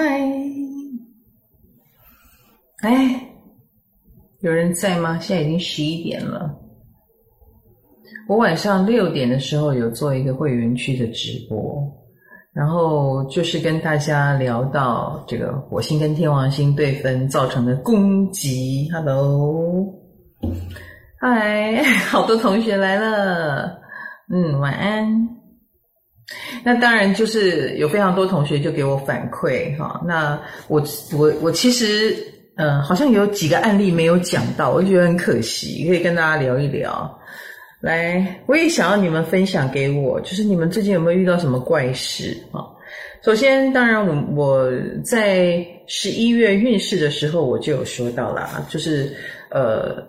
嗨，哎，有人在吗？现在已经十一点了。我晚上六点的时候有做一个会员区的直播，然后就是跟大家聊到这个火星跟天王星对分造成的攻击。Hello，嗨，好多同学来了，嗯，晚安。那当然就是有非常多同学就给我反馈哈，那我我我其实嗯好像有几个案例没有讲到，我就觉得很可惜，可以跟大家聊一聊。来，我也想要你们分享给我，就是你们最近有没有遇到什么怪事啊？首先，当然我我在十一月运势的时候我就有说到啦，就是呃。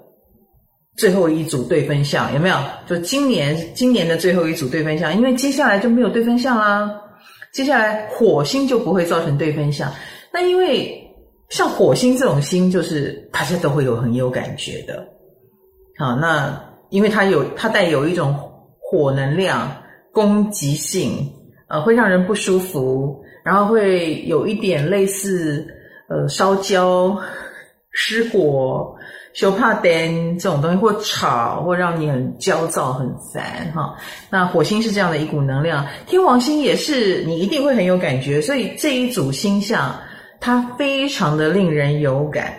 最后一组对分相有没有？就今年今年的最后一组对分相，因为接下来就没有对分相啦。接下来火星就不会造成对分相。那因为像火星这种星，就是大家都会有很有感觉的。好，那因为它有它带有一种火能量、攻击性，呃，会让人不舒服，然后会有一点类似呃烧焦、失火。就怕灯这种东西，或吵，或让你很焦躁、很烦哈。那火星是这样的一股能量，天王星也是，你一定会很有感觉。所以这一组星象，它非常的令人有感。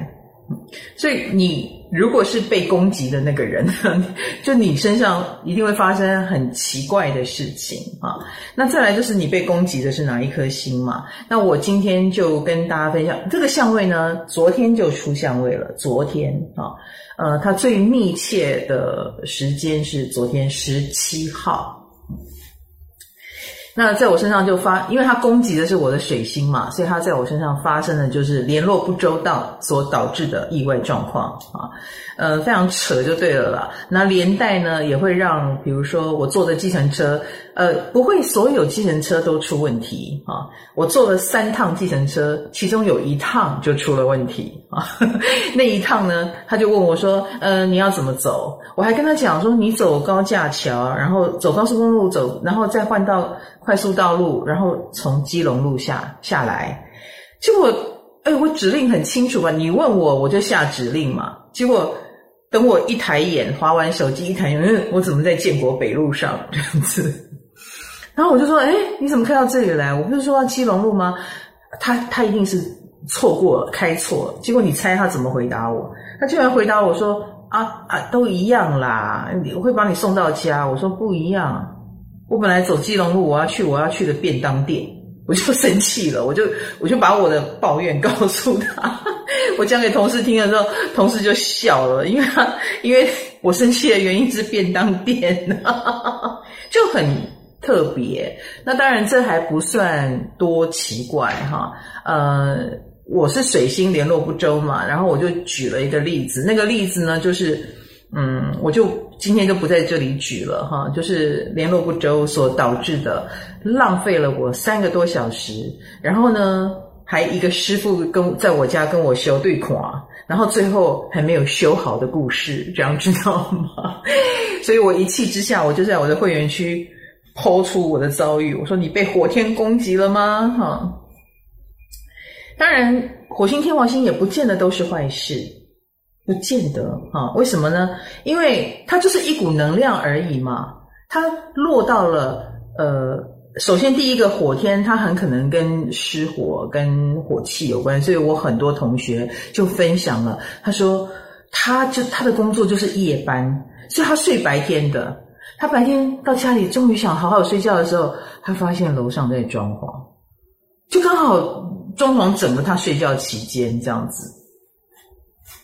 所以你。如果是被攻击的那个人，就你身上一定会发生很奇怪的事情啊。那再来就是你被攻击的是哪一颗星嘛？那我今天就跟大家分享这个相位呢，昨天就出相位了。昨天啊，呃，它最密切的时间是昨天十七号。那在我身上就发，因为它攻击的是我的水星嘛，所以它在我身上发生的就是联络不周到所导致的意外状况啊，呃，非常扯就对了啦。那连带呢也会让，比如说我坐的计程车，呃，不会所有计程车都出问题啊。我坐了三趟计程车，其中有一趟就出了问题啊。那一趟呢，他就问我说：“呃，你要怎么走？”我还跟他讲说：“你走高架桥，然后走高速公路走，然后再换到。”快速道路，然后从基隆路下下来，结果，哎，我指令很清楚吧？你问我，我就下指令嘛。结果等我一抬眼，滑完手机一抬眼，我怎么在建国北路上这样子？然后我就说，哎，你怎么开到这里来？我不是说到基隆路吗？他他一定是错过了，开错了。结果你猜他怎么回答我？他居然回答我说，啊啊，都一样啦，我会把你送到家。我说不一样。我本来走基隆路，我要去我要去的便当店，我就生气了，我就我就把我的抱怨告诉他，我讲给同事听的时候，同事就笑了，因为他因为我生气的原因是便当店，就很特别。那当然这还不算多奇怪哈，呃，我是水星联络不周嘛，然后我就举了一个例子，那个例子呢就是。嗯，我就今天就不在这里举了哈，就是联络不周所导致的，浪费了我三个多小时，然后呢，还一个师傅跟在我家跟我修对款，然后最后还没有修好的故事，这样知道吗？所以我一气之下，我就在我的会员区抛出我的遭遇，我说你被火天攻击了吗？哈，当然，火星天王星也不见得都是坏事。不见得啊？为什么呢？因为它就是一股能量而已嘛。它落到了呃，首先第一个火天，它很可能跟失火、跟火气有关。所以我很多同学就分享了，他说他就他的工作就是夜班，所以他睡白天的。他白天到家里，终于想好好睡觉的时候，他发现楼上在装潢，就刚好装潢整个他睡觉期间这样子。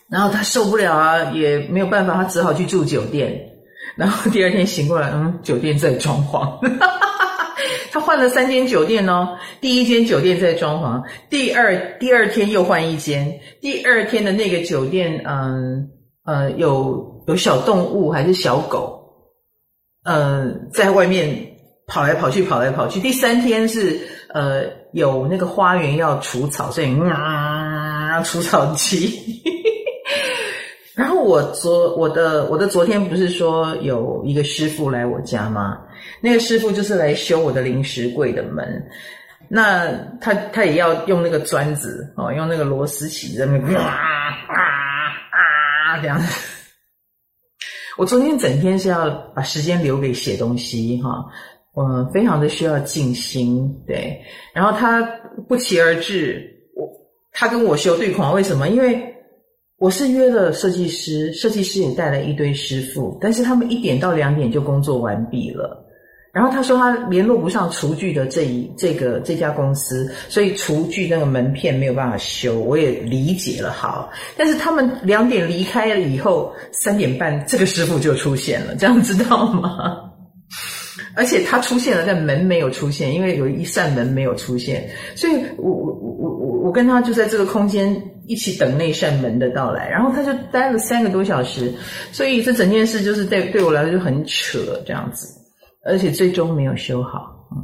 然后他受不了啊，也没有办法，他只好去住酒店。然后第二天醒过来，嗯，酒店在装潢。他换了三间酒店哦，第一间酒店在装潢，第二第二天又换一间，第二天的那个酒店，嗯呃，有有小动物还是小狗，嗯，在外面跑来跑去，跑来跑去。第三天是呃有那个花园要除草，所以啊，除草机。然后我昨我的我的昨天不是说有一个师傅来我家吗？那个师傅就是来修我的零食柜的门。那他他也要用那个砖子哦，用那个螺丝起在那边啊啊啊这样子。我昨天整天是要把时间留给写东西哈，我非常的需要静心对。然后他不期而至，我他跟我修对狂，为什么？因为我是约了设计师，设计师也带了一堆师傅，但是他们一点到两点就工作完毕了。然后他说他联络不上厨具的这一这个这家公司，所以厨具那个门片没有办法修。我也理解了，好。但是他们两点离开了以后，三点半这个师傅就出现了，这样知道吗？而且他出现了，但门没有出现，因为有一扇门没有出现，所以我我我我跟他就在这个空间一起等那扇门的到来。然后他就待了三个多小时，所以这整件事就是对对我来说就很扯这样子。而且最终没有修好，嗯，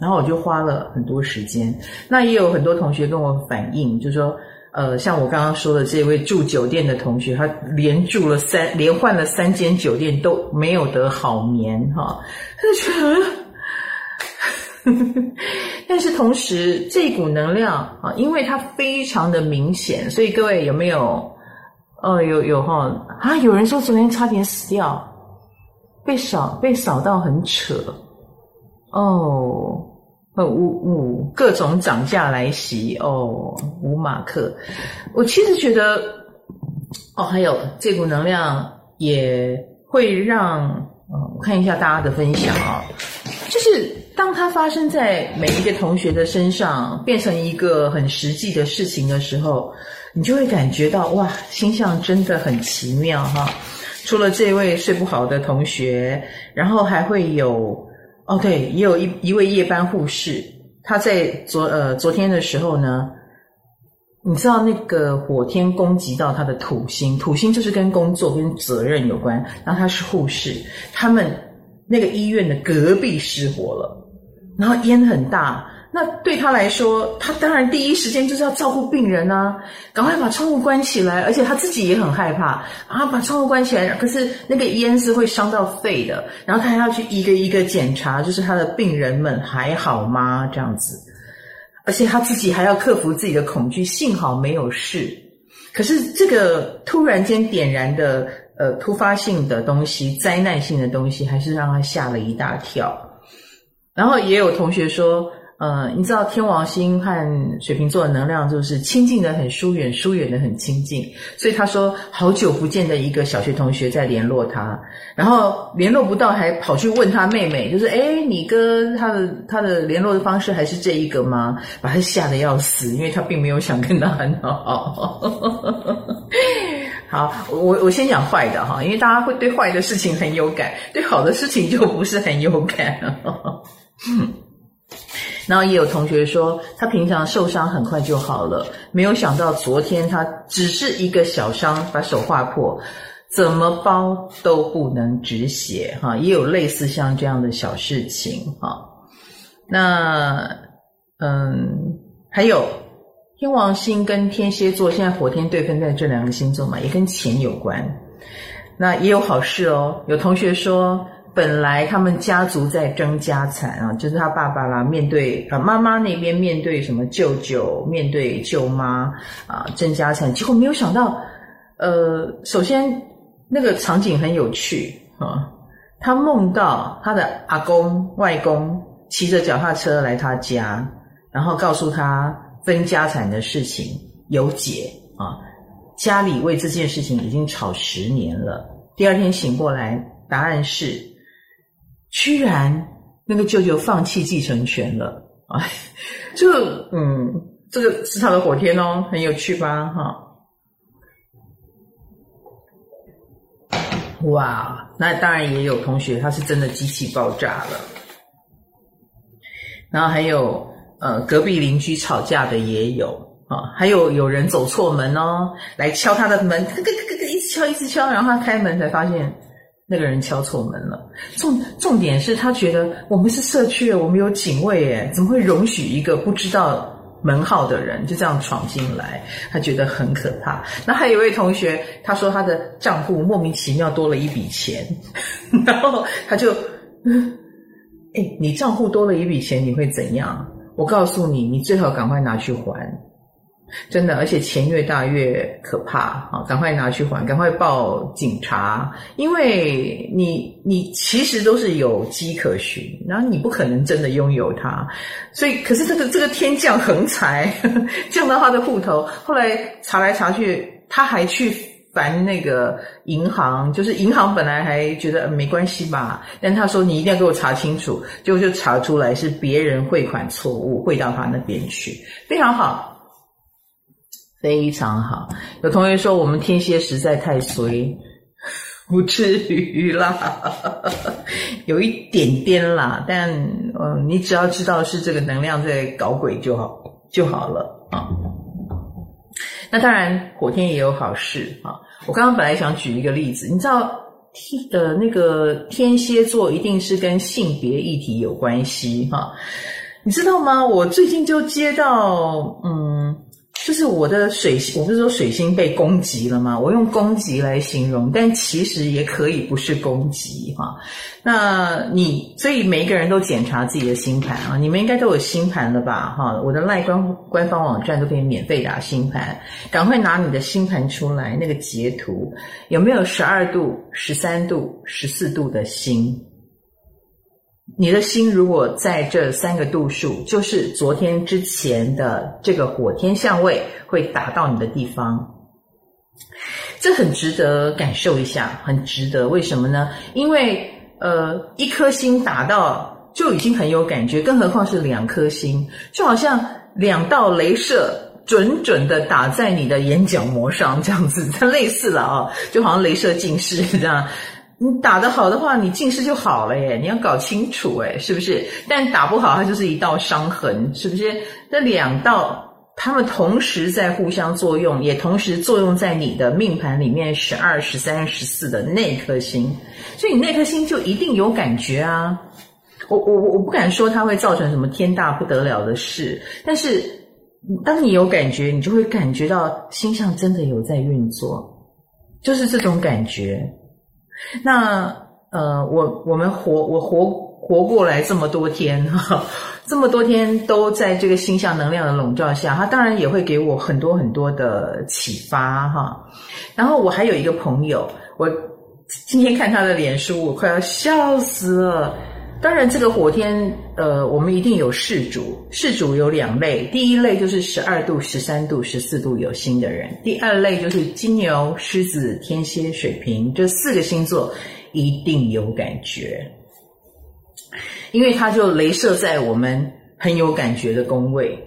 然后我就花了很多时间。那也有很多同学跟我反映，就是说，呃，像我刚刚说的这位住酒店的同学，他连住了三，连换了三间酒店都没有得好眠，哈，他就觉得，但是同时这股能量啊，因为它非常的明显，所以各位有没有？哦，有有哈啊，有人说昨天差点死掉。被扫被扫到很扯哦，呃五五各种涨价来袭哦，五马克，我其实觉得哦，还有这股能量也会让嗯，我看一下大家的分享啊、哦，就是当它发生在每一个同学的身上，变成一个很实际的事情的时候，你就会感觉到哇，星象真的很奇妙哈。除了这位睡不好的同学，然后还会有哦，对，也有一一位夜班护士，他在昨呃昨天的时候呢，你知道那个火天攻击到他的土星，土星就是跟工作跟责任有关，然后他是护士，他们那个医院的隔壁失火了，然后烟很大。那对他来说，他当然第一时间就是要照顾病人啊，赶快把窗户关起来，而且他自己也很害怕啊，把窗户关起来。可是那个烟是会伤到肺的，然后他还要去一个一个检查，就是他的病人们还好吗？这样子，而且他自己还要克服自己的恐惧，幸好没有事。可是这个突然间点燃的呃突发性的东西，灾难性的东西，还是让他吓了一大跳。然后也有同学说。呃，你知道天王星和水瓶座的能量就是亲近的很疏远，疏远的很亲近。所以他说，好久不见的一个小学同学在联络他，然后联络不到，还跑去问他妹妹，就是诶，你跟他的他的联络的方式还是这一个吗？把他吓得要死，因为他并没有想跟他很好。好，我我先讲坏的哈，因为大家会对坏的事情很有感，对好的事情就不是很有感。然后也有同学说，他平常受伤很快就好了，没有想到昨天他只是一个小伤，把手划破，怎么包都不能止血哈。也有类似像这样的小事情哈。那嗯，还有天王星跟天蝎座，现在火天对分在这两个星座嘛，也跟钱有关。那也有好事哦，有同学说。本来他们家族在争家产啊，就是他爸爸啦，面对啊妈妈那边面对什么舅舅，面对舅妈啊争家产，结果没有想到，呃，首先那个场景很有趣啊，他梦到他的阿公外公骑着脚踏车来他家，然后告诉他分家产的事情有解啊，家里为这件事情已经吵十年了。第二天醒过来，答案是。居然那个舅舅放弃继承权了，哎，就嗯，这个是他的火天哦，很有趣吧？哈，哇，那当然也有同学他是真的机器爆炸了，然后还有呃隔壁邻居吵架的也有啊，还有有人走错门哦，来敲他的门，咯咯咯咯，一直敲一直敲，然后他开门才发现。那个人敲错门了，重重点是他觉得我们是社区，我们有警卫，诶，怎么会容许一个不知道门号的人就这样闯进来？他觉得很可怕。那还有一位同学，他说他的账户莫名其妙多了一笔钱，然后他就，哎，你账户多了一笔钱，你会怎样？我告诉你，你最好赶快拿去还。真的，而且钱越大越可怕啊！赶快拿去还，赶快报警察，因为你你其实都是有迹可循，然后你不可能真的拥有它，所以可是这个这个天降横财 降到他的户头，后来查来查去，他还去烦那个银行，就是银行本来还觉得没关系吧，但他说你一定要给我查清楚，结果就查出来是别人汇款错误汇到他那边去，非常好。非常好，有同学说我们天蝎实在太衰，不至于啦，有一点点啦，但嗯，你只要知道是这个能量在搞鬼就好就好了啊。那当然，火天也有好事啊。我刚刚本来想举一个例子，你知道天呃那个天蝎座一定是跟性别议题有关系哈，你知道吗？我最近就接到嗯。就是我的水星，我不是说水星被攻击了吗？我用攻击来形容，但其实也可以不是攻击哈。那你所以每一个人都检查自己的星盘啊，你们应该都有星盘了吧？哈，我的赖官官方网站都可以免费打星盘，赶快拿你的星盘出来，那个截图有没有十二度、十三度、十四度的星？你的心如果在这三个度数，就是昨天之前的这个火天相位会打到你的地方，这很值得感受一下，很值得。为什么呢？因为呃，一颗星打到就已经很有感觉，更何况是两颗星，就好像两道雷射准准的打在你的眼角膜上，这样子，它 类似了啊，就好像雷射近视这样。你打得好的话，你近视就好了耶！你要搞清楚诶，是不是？但打不好，它就是一道伤痕，是不是？这两道，它们同时在互相作用，也同时作用在你的命盘里面十二、十三、十四的那颗星，所以你那颗星就一定有感觉啊！我我我不敢说它会造成什么天大不得了的事，但是当你有感觉，你就会感觉到星象真的有在运作，就是这种感觉。那呃，我我们活我活活过来这么多天哈，这么多天都在这个星象能量的笼罩下，它当然也会给我很多很多的启发哈。然后我还有一个朋友，我今天看他的脸书，我快要笑死了。当然，这个火天，呃，我们一定有事主，事主有两类，第一类就是十二度、十三度、十四度有星的人，第二类就是金牛、狮子、天蝎、水瓶这四个星座一定有感觉，因为它就雷射在我们很有感觉的宫位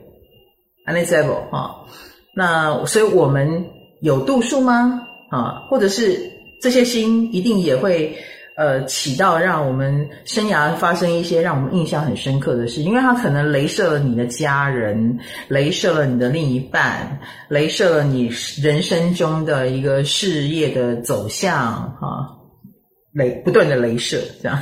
，unable 哈，那所以我们有度数吗？啊，或者是这些星一定也会。呃，起到让我们生涯发生一些让我们印象很深刻的事，因为它可能镭射了你的家人，镭射了你的另一半，镭射了你人生中的一个事业的走向，哈，雷不断的镭射，这样。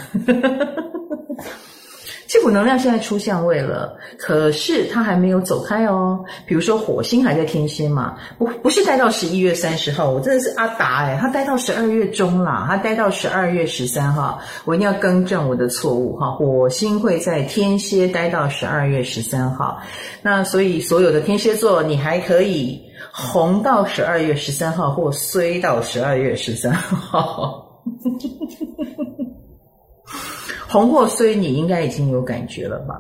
这股能量现在出相位了，可是它还没有走开哦。比如说火星还在天蝎嘛，不不是待到十一月三十号，我真的是阿达诶，他待到十二月中啦，他待到十二月十三号，我一定要更正我的错误哈。火星会在天蝎待到十二月十三号，那所以所有的天蝎座，你还可以红到十二月十三号，或衰到十二月十三号。红或衰，你应该已经有感觉了吧？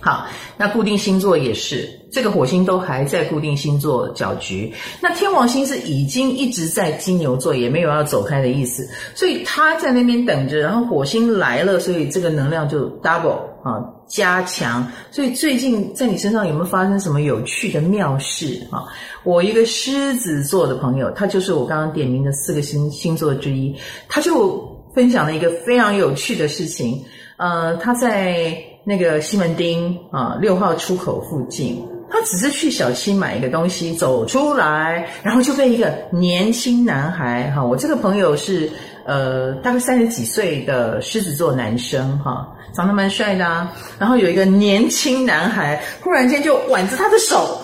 好，那固定星座也是，这个火星都还在固定星座搅局。那天王星是已经一直在金牛座，也没有要走开的意思，所以他在那边等着。然后火星来了，所以这个能量就 double 啊，加强。所以最近在你身上有没有发生什么有趣的妙事啊？我一个狮子座的朋友，他就是我刚刚点名的四个星星座之一，他就。分享了一个非常有趣的事情，呃，他在那个西门町啊六号出口附近，他只是去小七买一个东西，走出来，然后就被一个年轻男孩哈，我这个朋友是呃大概三十几岁的狮子座男生哈，长得蛮帅的啊，然后有一个年轻男孩忽然间就挽着他的手，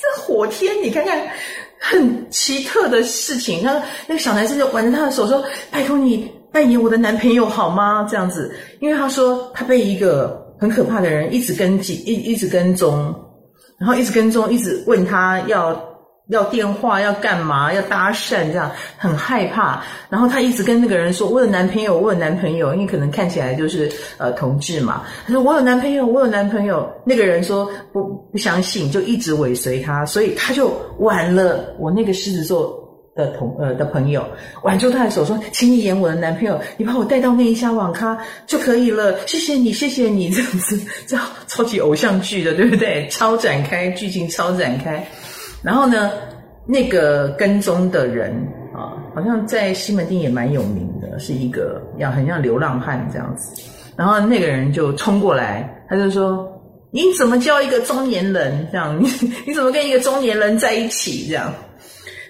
这火天，你看看。很奇特的事情，那那个小男生就挽着他的手说：“拜托你扮演我的男朋友好吗？”这样子，因为他说他被一个很可怕的人一直跟紧，一一直跟踪，然后一直跟踪，一直问他要要电话，要干嘛，要搭讪，这样很害怕。然后他一直跟那个人说：“我有男朋友，我有男朋友。”因为可能看起来就是呃同志嘛。他说：“我有男朋友，我有男朋友。”那个人说不不相信，就一直尾随他，所以他就挽了我那个狮子座。的同呃的朋友挽住他的手说：“请你演我的男朋友，你把我带到那一家网咖就可以了。谢谢你，谢谢你。”这样子，这样超级偶像剧的，对不对？超展开剧情，超展开。然后呢，那个跟踪的人啊，好像在西门町也蛮有名的，是一个要很像流浪汉这样子。然后那个人就冲过来，他就说：“你怎么叫一个中年人这样？你 你怎么跟一个中年人在一起这样？”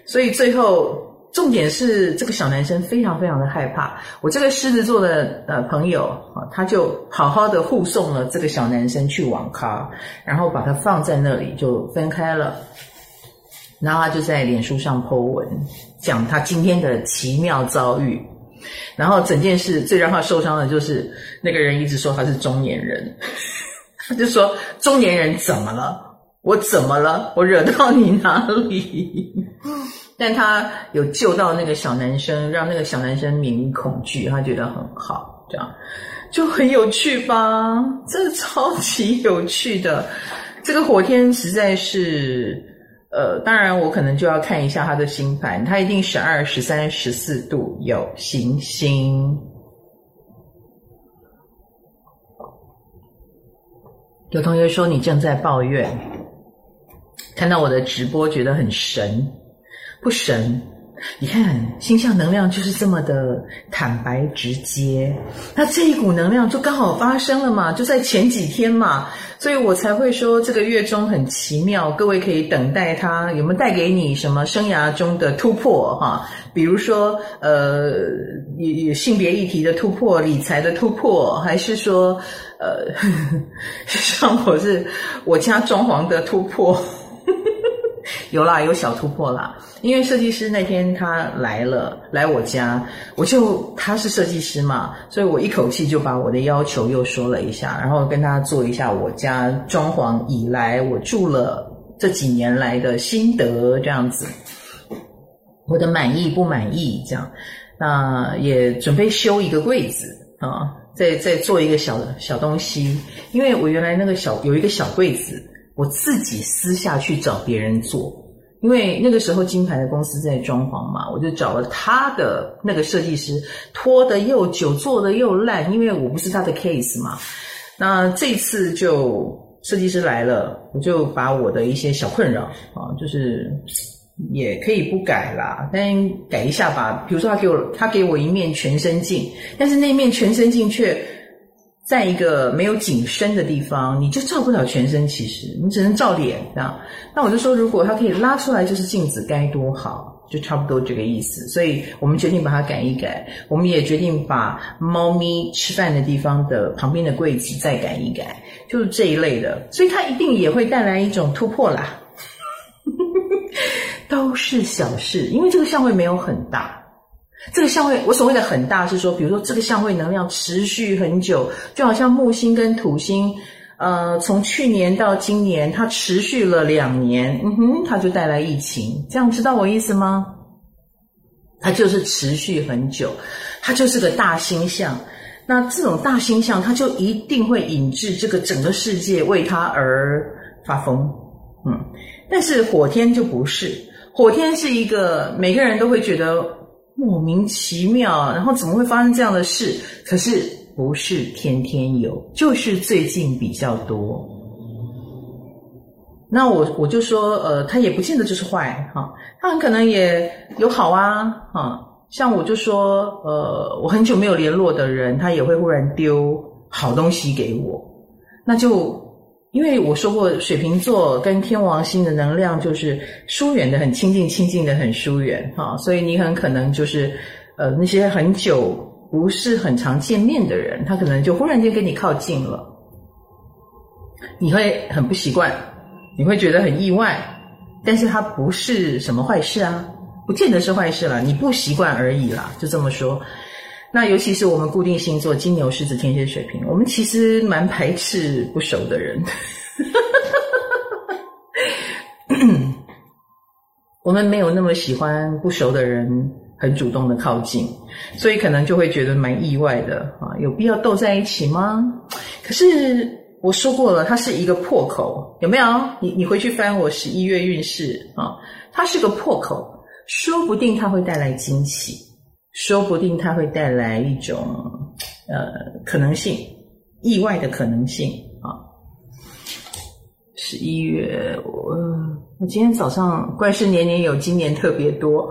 所以最后重点是这个小男生非常非常的害怕。我这个狮子座的呃朋友啊，他就好好的护送了这个小男生去网咖，然后把他放在那里就分开了。然后他就在脸书上 po 文，讲他今天的奇妙遭遇。然后整件事最让他受伤的就是那个人一直说他是中年人，他就说中年人怎么了？我怎么了？我惹到你哪里？但他有救到那个小男生，让那个小男生免于恐惧，他觉得很好，这样就很有趣吧？这超级有趣的。这个火天实在是，呃，当然我可能就要看一下他的星盘，他一定十二、十三、十四度有行星。有同学说你正在抱怨。看到我的直播觉得很神，不神？你看星象能量就是这么的坦白直接，那这一股能量就刚好发生了嘛，就在前几天嘛，所以我才会说这个月中很奇妙，各位可以等待它有没有带给你什么生涯中的突破哈，比如说呃，有性别议题的突破、理财的突破，还是说呃，呵呵像我是我家装潢的突破。有啦，有小突破啦。因为设计师那天他来了，来我家，我就他是设计师嘛，所以我一口气就把我的要求又说了一下，然后跟他做一下我家装潢以来我住了这几年来的心得，这样子，我的满意不满意这样，那也准备修一个柜子啊，再再做一个小小东西，因为我原来那个小有一个小柜子。我自己私下去找别人做，因为那个时候金牌的公司在装潢嘛，我就找了他的那个设计师，拖得又久，做得又烂，因为我不是他的 case 嘛。那这次就设计师来了，我就把我的一些小困扰啊，就是也可以不改啦，但改一下吧。比如说他给我他给我一面全身镜，但是那面全身镜却。在一个没有景深的地方，你就照不了全身。其实你只能照脸这样。那我就说，如果它可以拉出来就是镜子，该多好，就差不多这个意思。所以我们决定把它改一改。我们也决定把猫咪吃饭的地方的旁边的柜子再改一改，就是这一类的。所以它一定也会带来一种突破啦。都是小事，因为这个相位没有很大。这个相位，我所谓的很大是说，比如说这个相位能量持续很久，就好像木星跟土星，呃，从去年到今年，它持续了两年，嗯哼，它就带来疫情，这样知道我意思吗？它就是持续很久，它就是个大星象。那这种大星象，它就一定会引致这个整个世界为它而发疯，嗯。但是火天就不是，火天是一个每个人都会觉得。莫名其妙，然后怎么会发生这样的事？可是不是天天有，就是最近比较多。那我我就说，呃，他也不见得就是坏哈，他很可能也有好啊，哈。像我就说，呃，我很久没有联络的人，他也会忽然丢好东西给我，那就。因为我说过，水瓶座跟天王星的能量就是疏远的很亲近，亲近的很疏远，哈，所以你很可能就是，呃，那些很久不是很常见面的人，他可能就忽然间跟你靠近了，你会很不习惯，你会觉得很意外，但是它不是什么坏事啊，不见得是坏事啦，你不习惯而已啦，就这么说。那尤其是我们固定星座金牛、狮子、天蝎、水瓶，我们其实蛮排斥不熟的人。我们没有那么喜欢不熟的人很主动的靠近，所以可能就会觉得蛮意外的啊！有必要斗在一起吗？可是我说过了，它是一个破口，有没有？你你回去翻我十一月运势啊，它是个破口，说不定它会带来惊喜。说不定它会带来一种呃可能性，意外的可能性啊！十一月，我我今天早上怪事年年有，今年特别多，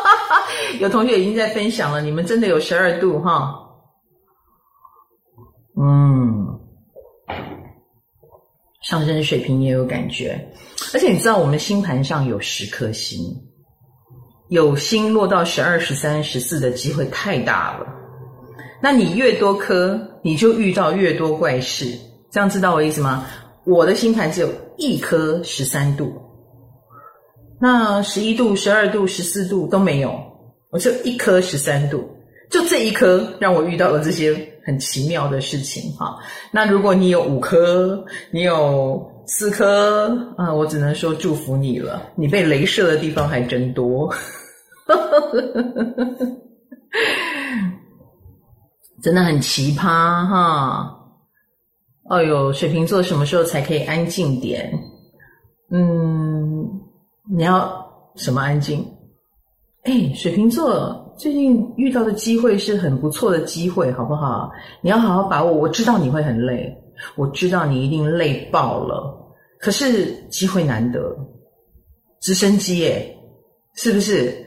有同学已经在分享了，你们真的有十二度哈？嗯，上升水瓶也有感觉，而且你知道我们星盘上有十颗星。有星落到十二、十三、十四的机会太大了，那你越多颗，你就遇到越多怪事。这样知道我意思吗？我的星盘只有一颗十三度，那十一度、十二度、十四度都没有，我就一颗十三度，就这一颗让我遇到了这些很奇妙的事情哈。那如果你有五颗，你有四颗啊，我只能说祝福你了，你被雷射的地方还真多。呵呵呵呵呵，真的很奇葩哈！哎呦，水瓶座什么时候才可以安静点？嗯，你要什么安静？哎，水瓶座最近遇到的机会是很不错的机会，好不好？你要好好把握。我知道你会很累，我知道你一定累爆了，可是机会难得，直升机耶，是不是？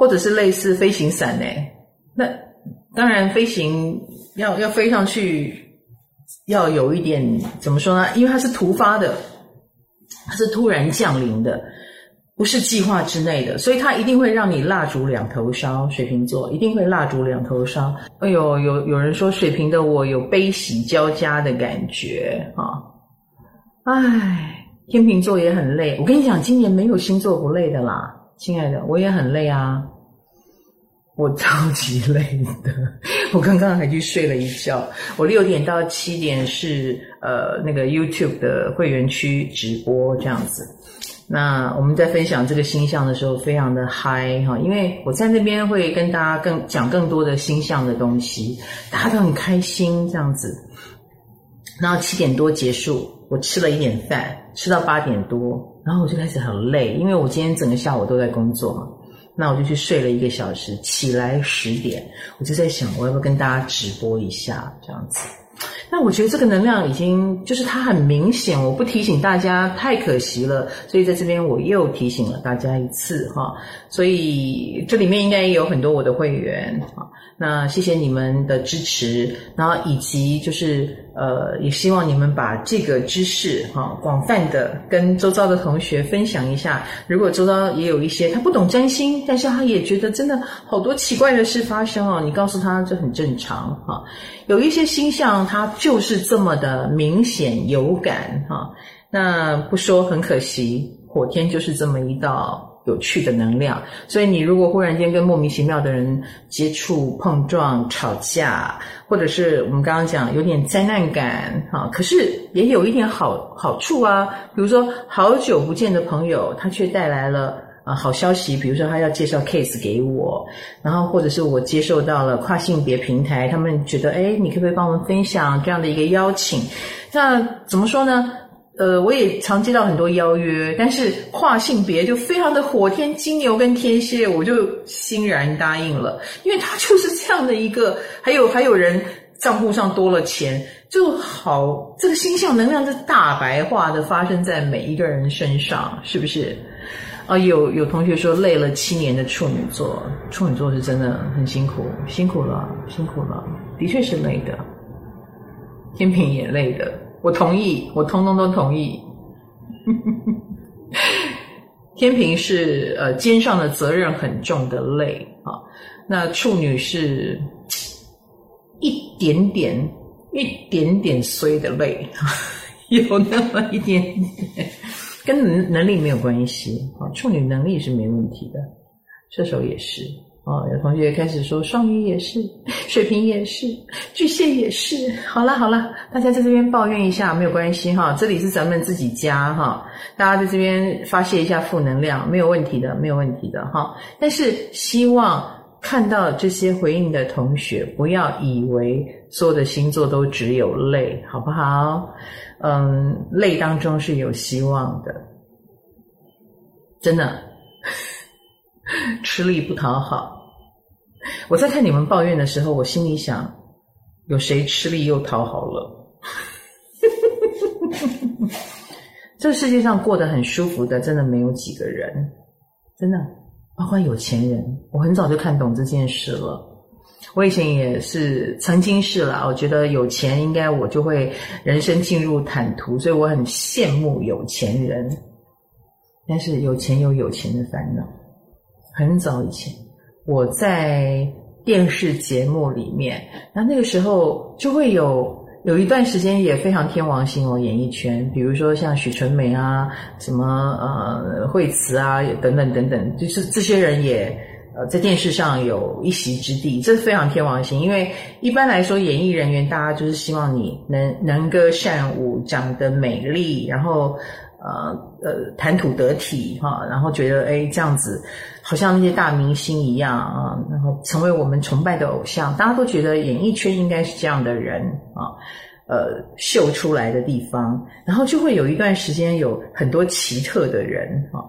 或者是类似飞行伞呢？那当然，飞行要要飞上去，要有一点怎么说呢？因为它是突发的，它是突然降临的，不是计划之内的，所以它一定会让你蜡烛两头烧。水瓶座一定会蜡烛两头烧。哎呦，有有人说水瓶的我有悲喜交加的感觉啊！哎，天秤座也很累。我跟你讲，今年没有星座不累的啦。亲爱的，我也很累啊，我超级累的。我刚刚还去睡了一觉。我六点到七点是呃那个 YouTube 的会员区直播这样子。那我们在分享这个星象的时候，非常的嗨哈，因为我在那边会跟大家更讲更多的星象的东西，大家都很开心这样子。然后七点多结束，我吃了一点饭，吃到八点多。然后我就开始很累，因为我今天整个下午都在工作嘛，那我就去睡了一个小时，起来十点，我就在想，我要不要跟大家直播一下这样子。那我觉得这个能量已经就是它很明显，我不提醒大家太可惜了，所以在这边我又提醒了大家一次哈。所以这里面应该也有很多我的会员啊，那谢谢你们的支持，然后以及就是呃，也希望你们把这个知识哈广泛的跟周遭的同学分享一下。如果周遭也有一些他不懂占星，但是他也觉得真的好多奇怪的事发生哦，你告诉他这很正常哈。有一些星象，它就是这么的明显有感哈。那不说很可惜，火天就是这么一道有趣的能量。所以你如果忽然间跟莫名其妙的人接触、碰撞、吵架，或者是我们刚刚讲有点灾难感哈，可是也有一点好好处啊。比如说好久不见的朋友，他却带来了。啊，好消息！比如说，他要介绍 case 给我，然后或者是我接受到了跨性别平台，他们觉得，哎，你可不可以帮我们分享这样的一个邀请？那怎么说呢？呃，我也常接到很多邀约，但是跨性别就非常的火天金牛跟天蝎，我就欣然答应了，因为他就是这样的一个。还有 还有人账户上多了钱，就好，这个星象能量是大白话的发生在每一个人身上，是不是？啊，有有同学说累了七年的处女座，处女座是真的很辛苦，辛苦了，辛苦了，的确是累的。天秤也累的，我同意，我通通都同意。天秤是呃肩上的责任很重的累啊，那处女是一点点一点点衰的累，有那么一点点。跟能能力没有关系啊，处女能力是没问题的，射手也是哦，有同学开始说双鱼也是，水瓶也是，巨蟹也是。好了好了，大家在这边抱怨一下没有关系哈，这里是咱们自己家哈，大家在这边发泄一下负能量没有问题的，没有问题的哈。但是希望看到这些回应的同学，不要以为所有的星座都只有累，好不好？嗯，累当中是有希望的，真的。吃力不讨好。我在看你们抱怨的时候，我心里想：有谁吃力又讨好了？这世界上过得很舒服的，真的没有几个人，真的，包括有钱人。我很早就看懂这件事了。我以前也是曾经是啦，我觉得有钱应该我就会人生进入坦途，所以我很羡慕有钱人。但是有钱有有钱的烦恼。很早以前，我在电视节目里面，那那个时候就会有有一段时间也非常天王星哦，演艺圈，比如说像许纯美啊，什么呃惠慈啊等等等等，就是这些人也呃在电视上有一席之地，这是非常天王星。因为一般来说，演艺人员大家就是希望你能能歌善舞，长得美丽，然后。呃呃，谈吐得体哈，然后觉得哎，这样子好像那些大明星一样啊，然后成为我们崇拜的偶像，大家都觉得演艺圈应该是这样的人啊，呃，秀出来的地方，然后就会有一段时间有很多奇特的人啊。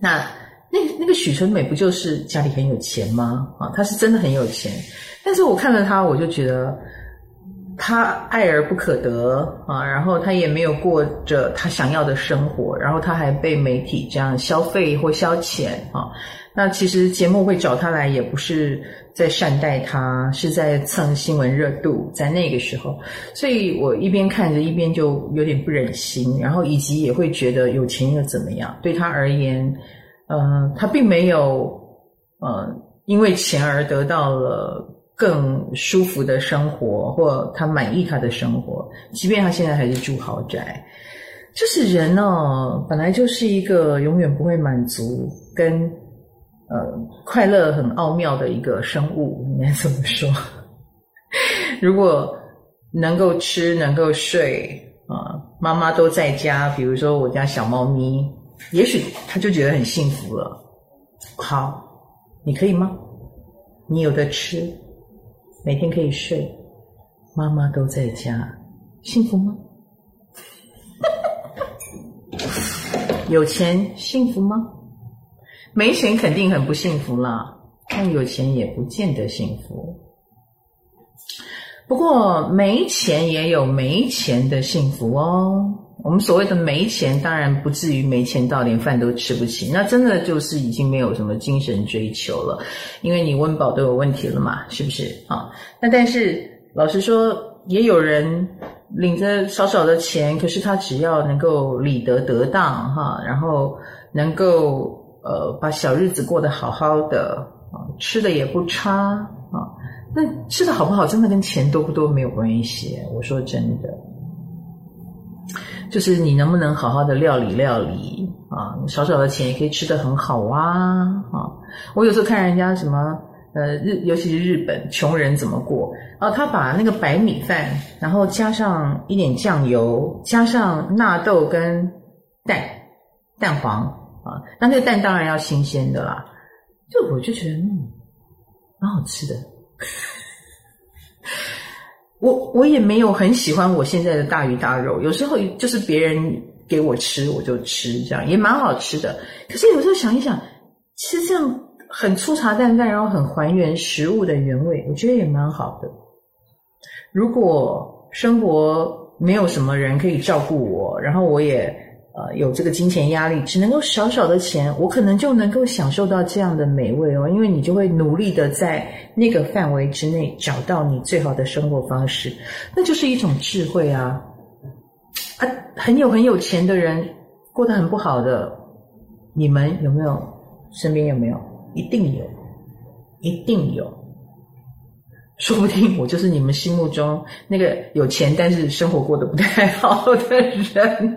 那那那个许纯美不就是家里很有钱吗？啊，她是真的很有钱，但是我看了她，我就觉得。他爱而不可得啊，然后他也没有过着他想要的生活，然后他还被媒体这样消费或消遣啊。那其实节目会找他来，也不是在善待他，是在蹭新闻热度。在那个时候，所以我一边看着一边就有点不忍心，然后以及也会觉得有钱又怎么样？对他而言，呃，他并没有呃因为钱而得到了。更舒服的生活，或他满意他的生活，即便他现在还是住豪宅，就是人哦，本来就是一个永远不会满足跟呃快乐很奥妙的一个生物，应该这么说。如果能够吃，能够睡啊，妈妈都在家，比如说我家小猫咪，也许他就觉得很幸福了。好，你可以吗？你有的吃。每天可以睡，妈妈都在家，幸福吗？有钱幸福吗？没钱肯定很不幸福啦，但有钱也不见得幸福。不过没钱也有没钱的幸福哦。我们所谓的没钱，当然不至于没钱到连饭都吃不起，那真的就是已经没有什么精神追求了，因为你温饱都有问题了嘛，是不是啊？那但是老实说，也有人领着少少的钱，可是他只要能够理得得当哈，然后能够呃把小日子过得好好的啊，吃的也不差啊，那吃的好不好，真的跟钱多不多没有关系，我说真的。就是你能不能好好的料理料理啊？少少的钱也可以吃得很好啊！啊，我有时候看人家什么呃日，尤其是日本穷人怎么过啊？他把那个白米饭，然后加上一点酱油，加上纳豆跟蛋蛋黄啊，那那个蛋当然要新鲜的啦。就我就觉得嗯，蛮好吃的。我我也没有很喜欢我现在的大鱼大肉，有时候就是别人给我吃我就吃，这样也蛮好吃的。可是有时候想一想，其实这样很粗茶淡饭，然后很还原食物的原味，我觉得也蛮好的。如果生活没有什么人可以照顾我，然后我也。呃，有这个金钱压力，只能够少少的钱，我可能就能够享受到这样的美味哦。因为你就会努力的在那个范围之内找到你最好的生活方式，那就是一种智慧啊！啊，很有很有钱的人过得很不好的，你们有没有？身边有没有？一定有，一定有。说不定我就是你们心目中那个有钱但是生活过得不太好的人。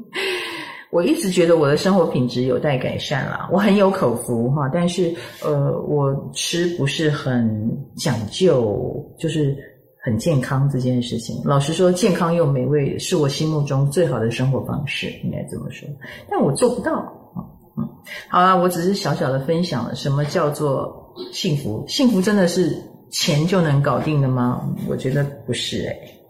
我一直觉得我的生活品质有待改善啦，我很有口福哈，但是呃，我吃不是很讲究，就是很健康这件事情。老实说，健康又美味是我心目中最好的生活方式，应该这么说。但我做不到，嗯，好啦，我只是小小的分享了什么叫做幸福。幸福真的是钱就能搞定的吗？我觉得不是诶、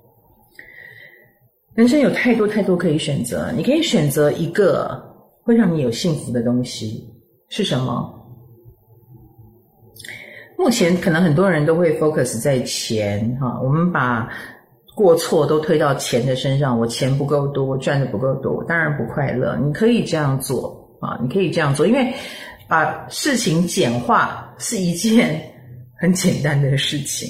人生有太多太多可以选择，你可以选择一个会让你有幸福的东西，是什么？目前可能很多人都会 focus 在钱，哈，我们把过错都推到钱的身上，我钱不够多，赚的不够多，当然不快乐。你可以这样做啊，你可以这样做，因为把事情简化是一件很简单的事情，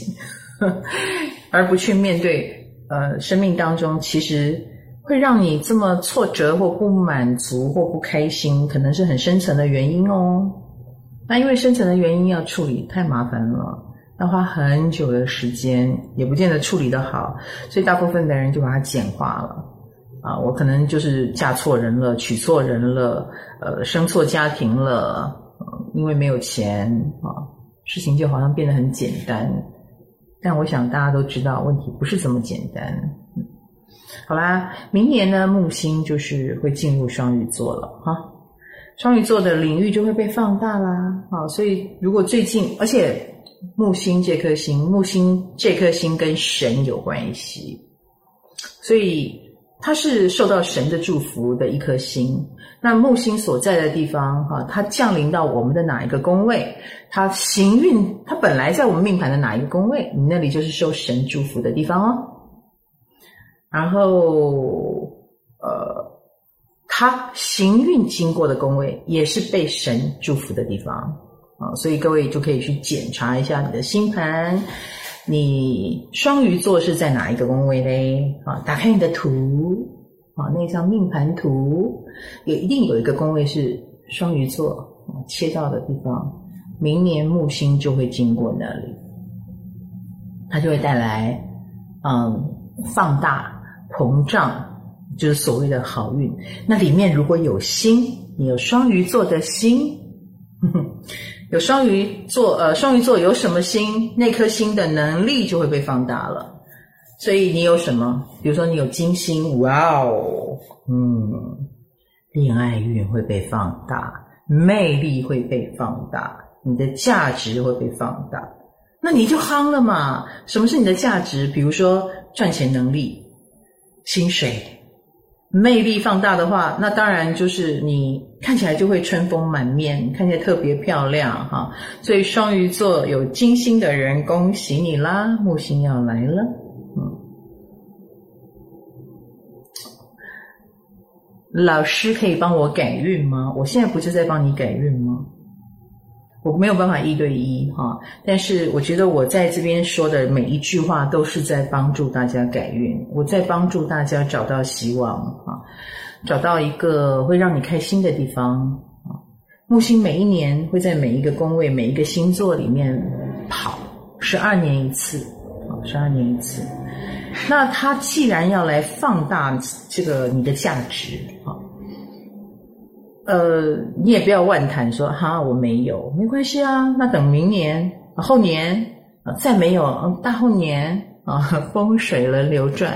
而不去面对。呃，生命当中其实会让你这么挫折或不满足或不开心，可能是很深层的原因哦。那因为深层的原因要处理太麻烦了，要花很久的时间，也不见得处理得好，所以大部分的人就把它简化了。啊，我可能就是嫁错人了，娶错人了，呃，生错家庭了，因为没有钱啊，事情就好像变得很简单。但我想大家都知道，问题不是这么简单。好啦，明年呢，木星就是会进入双鱼座了哈，双鱼座的领域就会被放大啦。好，所以如果最近，而且木星这颗星，木星这颗星跟神有关系，所以它是受到神的祝福的一颗星。那木星所在的地方，哈，它降临到我们的哪一个宫位？它行运，它本来在我们命盘的哪一个宫位？你那里就是受神祝福的地方哦。然后，呃，它行运经过的宫位也是被神祝福的地方啊，所以各位就可以去检查一下你的星盘，你双鱼座是在哪一个宫位嘞？啊，打开你的图。啊，那张命盘图也一定有一个宫位是双鱼座啊，切到的地方，明年木星就会经过那里，它就会带来嗯放大膨胀，就是所谓的好运。那里面如果有星，你有双鱼座的星，有双鱼座呃双鱼座有什么星，那颗星的能力就会被放大了。所以你有什么？比如说你有金星，哇哦，嗯，恋爱运会被放大，魅力会被放大，你的价值会被放大，那你就夯了嘛。什么是你的价值？比如说赚钱能力、薪水、魅力放大的话，那当然就是你看起来就会春风满面，看起来特别漂亮哈。所以双鱼座有金星的人，恭喜你啦，木星要来了。老师可以帮我改运吗？我现在不就在帮你改运吗？我没有办法一对一哈，但是我觉得我在这边说的每一句话都是在帮助大家改运，我在帮助大家找到希望哈，找到一个会让你开心的地方啊。木星每一年会在每一个宫位、每一个星座里面跑，十二年一次啊，十二年一次。那他既然要来放大这个你的价值啊，呃，你也不要妄谈说哈我没有，没关系啊，那等明年、后年再没有，大后年啊风水轮流转，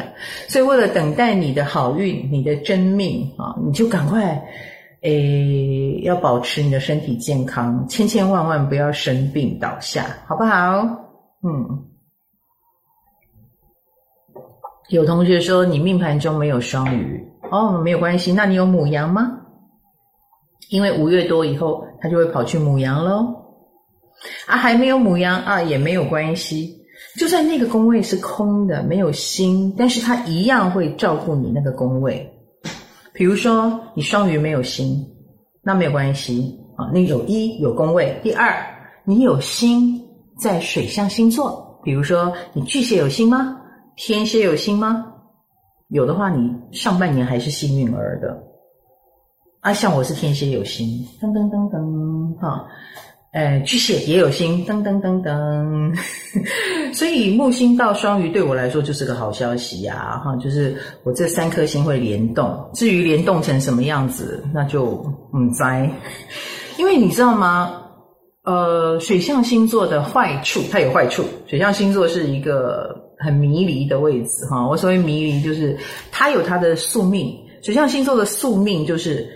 所以为了等待你的好运、你的真命啊，你就赶快诶要保持你的身体健康，千千万万不要生病倒下，好不好？嗯。有同学说你命盘中没有双鱼哦，没有关系。那你有母羊吗？因为五月多以后，他就会跑去母羊喽。啊，还没有母羊啊，也没有关系。就算那个宫位是空的，没有星，但是他一样会照顾你那个宫位。比如说你双鱼没有星，那没有关系啊。那有一有宫位，第二你有星在水象星座，比如说你巨蟹有星吗？天蝎有星吗？有的话，你上半年还是幸运儿的。啊，像我是天蝎有星，噔噔噔噔，哈，呃，巨蟹也有星，噔噔噔噔，所以木星到双鱼对我来说就是个好消息呀，哈，就是我这三颗星会联动。至于联动成什么样子，那就唔知，因为你知道吗？呃，水象星座的坏处，它有坏处。水象星座是一个很迷离的位置，哈。我所谓迷离，就是它有它的宿命。水象星座的宿命就是，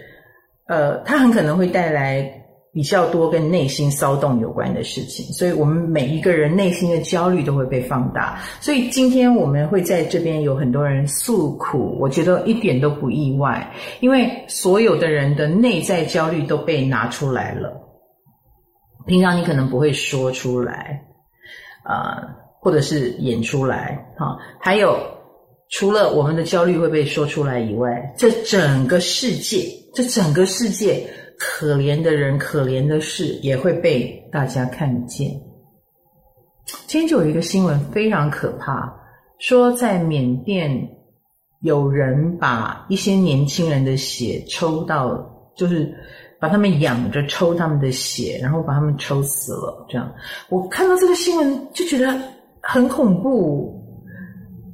呃，它很可能会带来。比较多跟内心骚动有关的事情，所以我们每一个人内心的焦虑都会被放大。所以今天我们会在这边有很多人诉苦，我觉得一点都不意外，因为所有的人的内在焦虑都被拿出来了。平常你可能不会说出来，啊、或者是演出来，哈。还有，除了我们的焦虑会被说出来以外，这整个世界，这整个世界。可怜的人，可怜的事也会被大家看见。今天就有一个新闻非常可怕，说在缅甸有人把一些年轻人的血抽到，就是把他们养着抽他们的血，然后把他们抽死了。这样，我看到这个新闻就觉得很恐怖，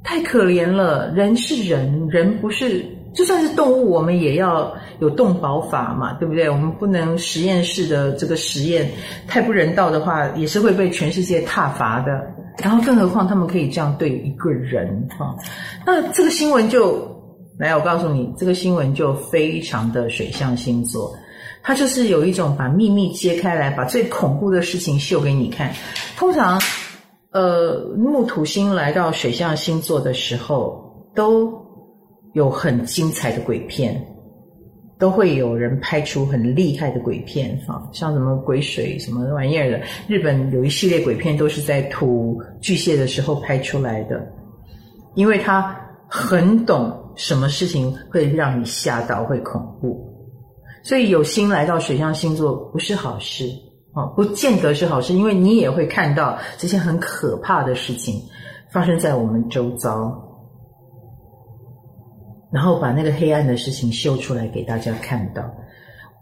太可怜了。人是人，人不是。就算是动物，我们也要有动保法嘛，对不对？我们不能实验室的这个实验太不人道的话，也是会被全世界挞伐的。然后，更何况他们可以这样对一个人哈？那这个新闻就来，我告诉你，这个新闻就非常的水象星座，它就是有一种把秘密揭开来，把最恐怖的事情秀给你看。通常，呃，木土星来到水象星座的时候，都。有很精彩的鬼片，都会有人拍出很厉害的鬼片，哈，像什么鬼水什么玩意儿的。日本有一系列鬼片都是在土巨蟹的时候拍出来的，因为他很懂什么事情会让你吓到，会恐怖。所以有星来到水象星座不是好事啊，不见得是好事，因为你也会看到这些很可怕的事情发生在我们周遭。然后把那个黑暗的事情秀出来给大家看到，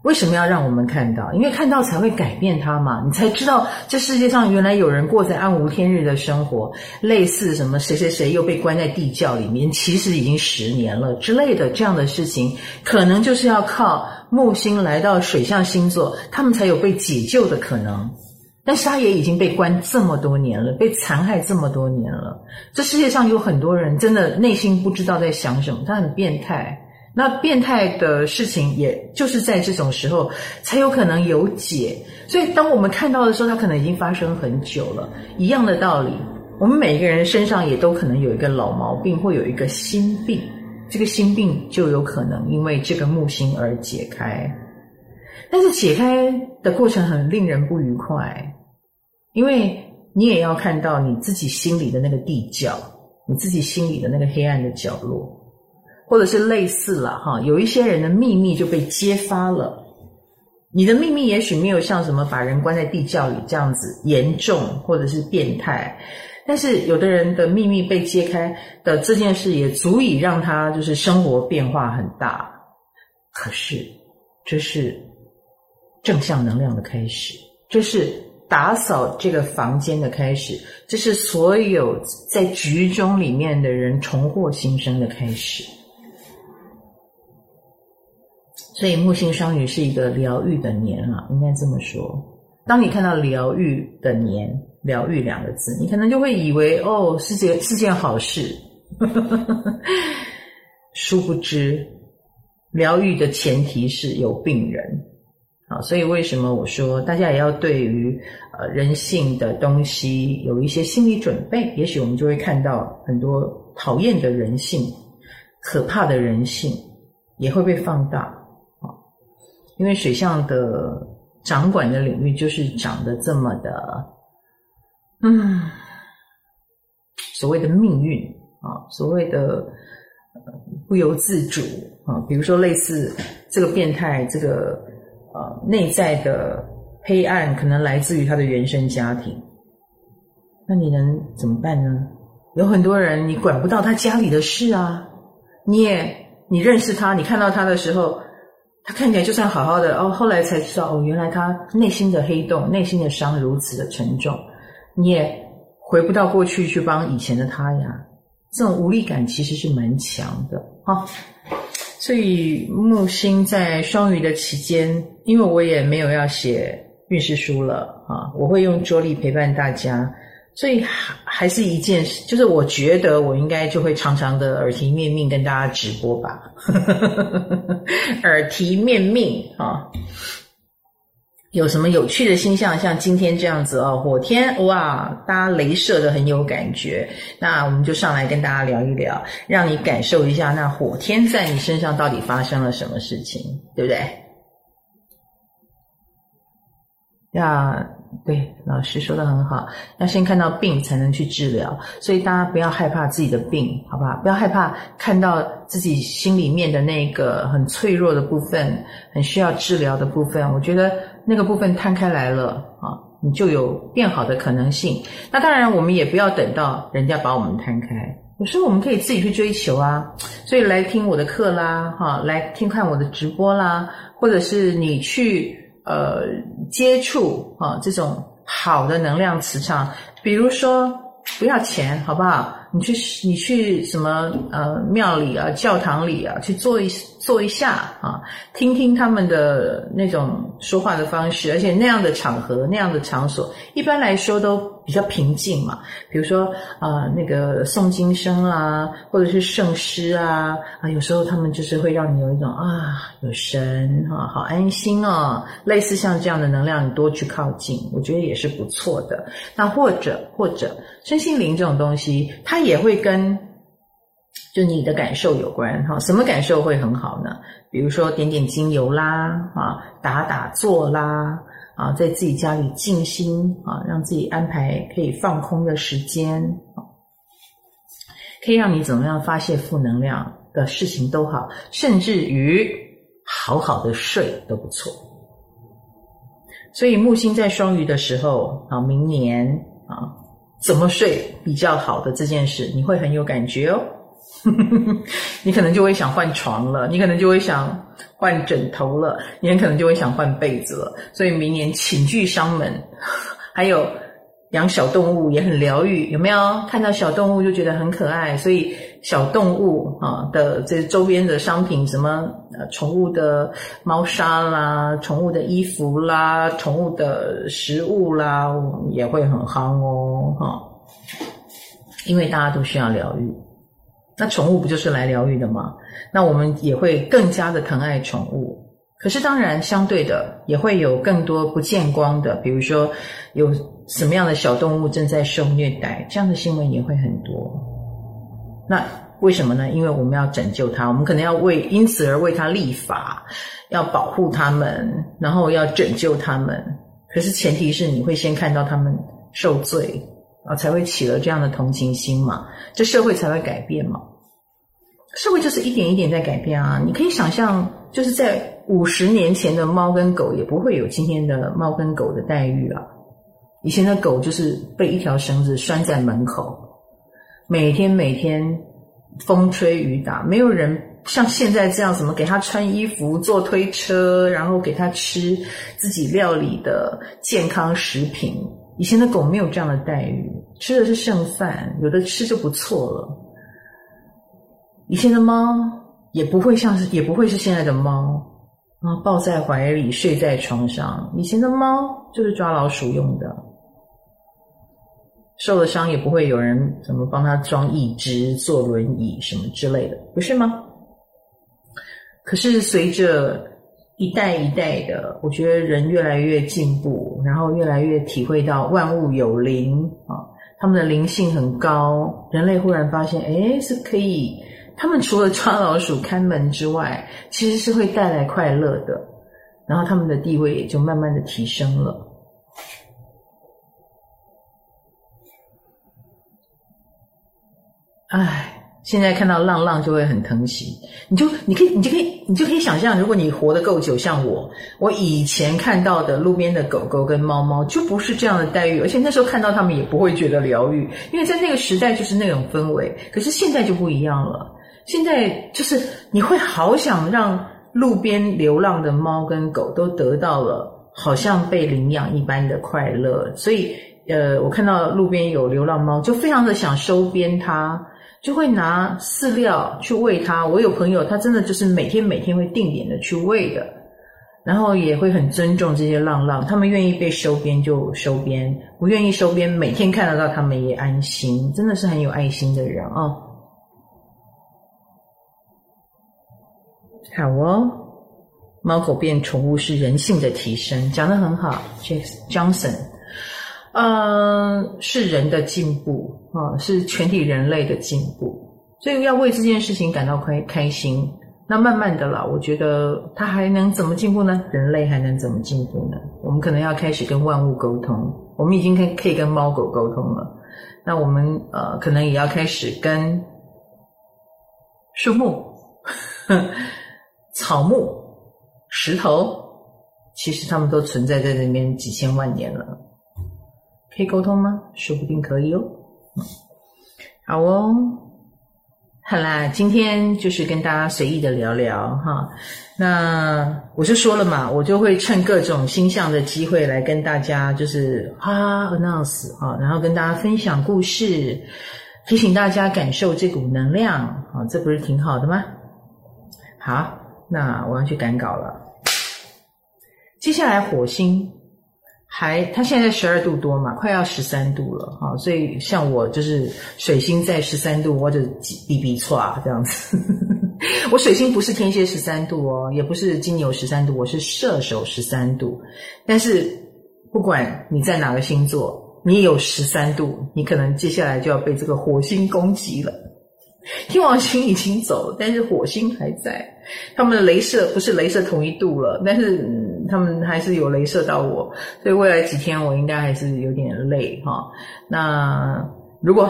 为什么要让我们看到？因为看到才会改变它嘛，你才知道这世界上原来有人过着暗无天日的生活，类似什么谁谁谁又被关在地窖里面，其实已经十年了之类的这样的事情，可能就是要靠木星来到水象星座，他们才有被解救的可能。但是他也已经被关这么多年了，被残害这么多年了。这世界上有很多人真的内心不知道在想什么，他很变态。那变态的事情，也就是在这种时候才有可能有解。所以当我们看到的时候，它可能已经发生很久了。一样的道理，我们每一个人身上也都可能有一个老毛病，或有一个心病。这个心病就有可能因为这个木星而解开。但是解开的过程很令人不愉快，因为你也要看到你自己心里的那个地窖，你自己心里的那个黑暗的角落，或者是类似了哈，有一些人的秘密就被揭发了。你的秘密也许没有像什么把人关在地窖里这样子严重或者是变态，但是有的人的秘密被揭开的这件事也足以让他就是生活变化很大。可是这是。正向能量的开始，这是打扫这个房间的开始，这是所有在局中里面的人重获新生的开始。所以木星双鱼是一个疗愈的年啊，应该这么说。当你看到“疗愈的年”“疗愈”两个字，你可能就会以为哦，是件是件好事。殊不知，疗愈的前提是有病人。啊，所以为什么我说大家也要对于呃人性的东西有一些心理准备？也许我们就会看到很多讨厌的人性、可怕的人性也会被放大。因为水象的掌管的领域就是长得这么的，嗯，所谓的命运啊，所谓的不由自主啊，比如说类似这个变态这个。呃，内在的黑暗可能来自于他的原生家庭，那你能怎么办呢？有很多人你管不到他家里的事啊，你也你认识他，你看到他的时候，他看起来就算好好的哦，后来才知道哦，原来他内心的黑洞、内心的伤如此的沉重，你也回不到过去去帮以前的他呀。这种无力感其实是蛮强的啊。所以木星在双鱼的期间，因为我也没有要写运势书了啊，我会用桌力陪伴大家。所以还还是一件事，就是我觉得我应该就会常常的耳提面命跟大家直播吧，耳提面命啊。有什么有趣的星象，像今天这样子哦，火天哇，大家雷射的很有感觉。那我们就上来跟大家聊一聊，让你感受一下那火天在你身上到底发生了什么事情，对不对？呀。对，老师说的很好，要先看到病才能去治疗，所以大家不要害怕自己的病，好不好？不要害怕看到自己心里面的那个很脆弱的部分，很需要治疗的部分。我觉得那个部分摊开来了啊，你就有变好的可能性。那当然，我们也不要等到人家把我们摊开，有时候我们可以自己去追求啊。所以来听我的课啦，哈，来听看我的直播啦，或者是你去。呃，接触啊，这种好的能量磁场，比如说不要钱，好不好？你去你去什么呃庙里啊、教堂里啊，去做一做一下啊，听听他们的那种说话的方式，而且那样的场合、那样的场所，一般来说都比较平静嘛，比如说啊、呃，那个诵经声啊，或者是圣诗啊，啊，有时候他们就是会让你有一种啊，有神啊，好安心哦，类似像这样的能量，你多去靠近，我觉得也是不错的。那或者或者身心灵这种东西，它也会跟就你的感受有关哈，什么感受会很好呢？比如说点点精油啦，啊，打打坐啦。啊，在自己家里静心啊，让自己安排可以放空的时间啊，可以让你怎么样发泄负能量的事情都好，甚至于好好的睡都不错。所以木星在双鱼的时候啊，明年啊，怎么睡比较好的这件事，你会很有感觉哦。你可能就会想换床了，你可能就会想换枕头了，你很可能就会想换被子了。所以明年寝具商们，还有养小动物也很疗愈，有没有？看到小动物就觉得很可爱，所以小动物啊的这周边的商品，什么呃宠物的猫砂啦、宠物的衣服啦、宠物的食物啦，也会很夯哦，哈，因为大家都需要疗愈。那宠物不就是来疗愈的吗？那我们也会更加的疼爱宠物。可是当然，相对的也会有更多不见光的，比如说有什么样的小动物正在受虐待，这样的新闻也会很多。那为什么呢？因为我们要拯救它，我们可能要为因此而为它立法，要保护它们，然后要拯救它们。可是前提是你会先看到它们受罪。啊，才会起了这样的同情心嘛，这社会才会改变嘛。社会就是一点一点在改变啊。你可以想象，就是在五十年前的猫跟狗，也不会有今天的猫跟狗的待遇啊。以前的狗就是被一条绳子拴在门口，每天每天风吹雨打，没有人像现在这样，什么给它穿衣服、坐推车，然后给它吃自己料理的健康食品。以前的狗没有这样的待遇，吃的是剩饭，有的吃就不错了。以前的猫也不会像是，也不会是现在的猫啊，抱在怀里，睡在床上。以前的猫就是抓老鼠用的，受了伤也不会有人怎么帮它装义肢、坐轮椅什么之类的，不是吗？可是随着一代一代的，我觉得人越来越进步，然后越来越体会到万物有灵啊，他们的灵性很高。人类忽然发现，诶，是可以，他们除了抓老鼠、看门之外，其实是会带来快乐的。然后他们的地位也就慢慢的提升了。唉。现在看到浪浪就会很疼惜，你就你可以你就可以你就可以想象，如果你活得够久，像我，我以前看到的路边的狗狗跟猫猫就不是这样的待遇，而且那时候看到它们也不会觉得疗愈，因为在那个时代就是那种氛围。可是现在就不一样了，现在就是你会好想让路边流浪的猫跟狗都得到了好像被领养一般的快乐，所以呃，我看到路边有流浪猫，就非常的想收编它，就会拿饲料去喂它。我有朋友，他真的就是每天每天会定点的去喂的，然后也会很尊重这些浪浪，他们愿意被收编就收编，不愿意收编，每天看得到他们也安心，真的是很有爱心的人啊。哦好哦，猫狗变宠物是人性的提升，讲得很好，James Johnson，呃，是人的进步啊，是全体人类的进步，所以要为这件事情感到开开心。那慢慢的啦，我觉得它还能怎么进步呢？人类还能怎么进步呢？我们可能要开始跟万物沟通，我们已经可可以跟猫狗沟通了，那我们呃，可能也要开始跟树木。草木、石头，其实他们都存在在这边几千万年了，可以沟通吗？说不定可以哦。好哦，好啦，今天就是跟大家随意的聊聊哈。那我就说了嘛，我就会趁各种星象的机会来跟大家就是啊 announce 啊，然后跟大家分享故事，提醒大家感受这股能量啊，这不是挺好的吗？好。那我要去赶稿了。接下来火星还，它现在十二度多嘛，快要十三度了哈。所以像我就是水星在十三度，我就比比错啊这样子。我水星不是天蝎十三度哦，也不是金牛十三度，我是射手十三度。但是不管你在哪个星座，你有十三度，你可能接下来就要被这个火星攻击了。天王星已经走，但是火星还在。他们的镭射不是镭射同一度了，但是、他们还是有镭射到我，所以未来几天我应该还是有点累哈。那如果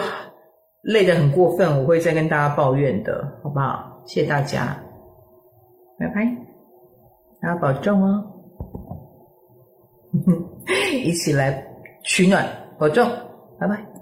累得很过分，我会再跟大家抱怨的，好不好？谢谢大家，拜拜，大家保重哦，一起来取暖，保重，拜拜。